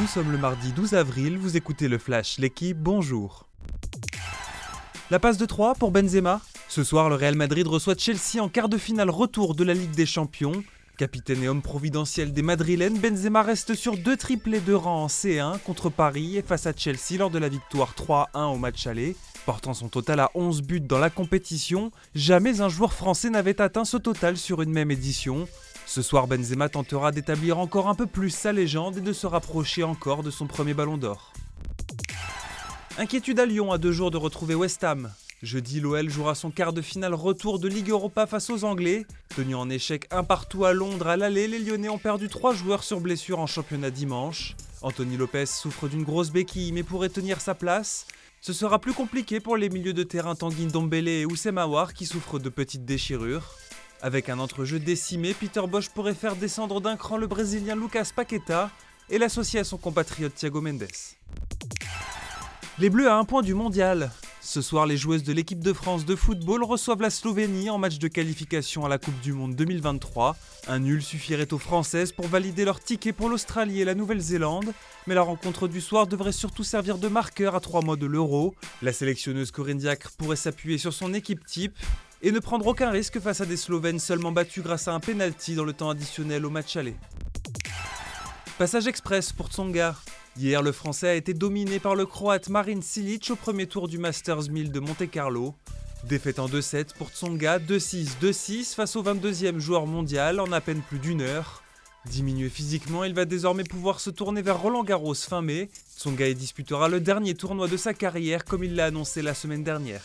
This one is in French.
Nous sommes le mardi 12 avril, vous écoutez le Flash, l'équipe, bonjour. La passe de 3 pour Benzema. Ce soir, le Real Madrid reçoit Chelsea en quart de finale retour de la Ligue des Champions. Capitaine et homme providentiel des Madrilènes, Benzema reste sur deux triplés de rang en C1 contre Paris et face à Chelsea lors de la victoire 3-1 au match aller. Portant son total à 11 buts dans la compétition, jamais un joueur français n'avait atteint ce total sur une même édition. Ce soir, Benzema tentera d'établir encore un peu plus sa légende et de se rapprocher encore de son premier ballon d'or. Inquiétude à Lyon à deux jours de retrouver West Ham. Jeudi, l'OL jouera son quart de finale retour de Ligue Europa face aux Anglais. Tenu en échec un partout à Londres à l'aller, les Lyonnais ont perdu trois joueurs sur blessure en championnat dimanche. Anthony Lopez souffre d'une grosse béquille mais pourrait tenir sa place. Ce sera plus compliqué pour les milieux de terrain Tanguy Ndombele et Oussem qui souffrent de petites déchirures. Avec un entrejeu décimé, Peter Bosch pourrait faire descendre d'un cran le Brésilien Lucas Paqueta et l'associer à son compatriote Thiago Mendes. Les Bleus à un point du mondial. Ce soir, les joueuses de l'équipe de France de football reçoivent la Slovénie en match de qualification à la Coupe du Monde 2023. Un nul suffirait aux Françaises pour valider leur ticket pour l'Australie et la Nouvelle-Zélande, mais la rencontre du soir devrait surtout servir de marqueur à trois mois de l'Euro. La sélectionneuse Corinne Diacre pourrait s'appuyer sur son équipe type et ne prendre aucun risque face à des Slovènes seulement battus grâce à un penalty dans le temps additionnel au match aller. Passage express pour Tsonga. Hier, le Français a été dominé par le Croate Marin Silic au premier tour du Masters 1000 de Monte-Carlo. Défaite en 2-7 pour Tsonga, 2-6, 2-6 face au 22e joueur mondial en à peine plus d'une heure. Diminué physiquement, il va désormais pouvoir se tourner vers Roland Garros fin mai. Tsonga y disputera le dernier tournoi de sa carrière comme il l'a annoncé la semaine dernière.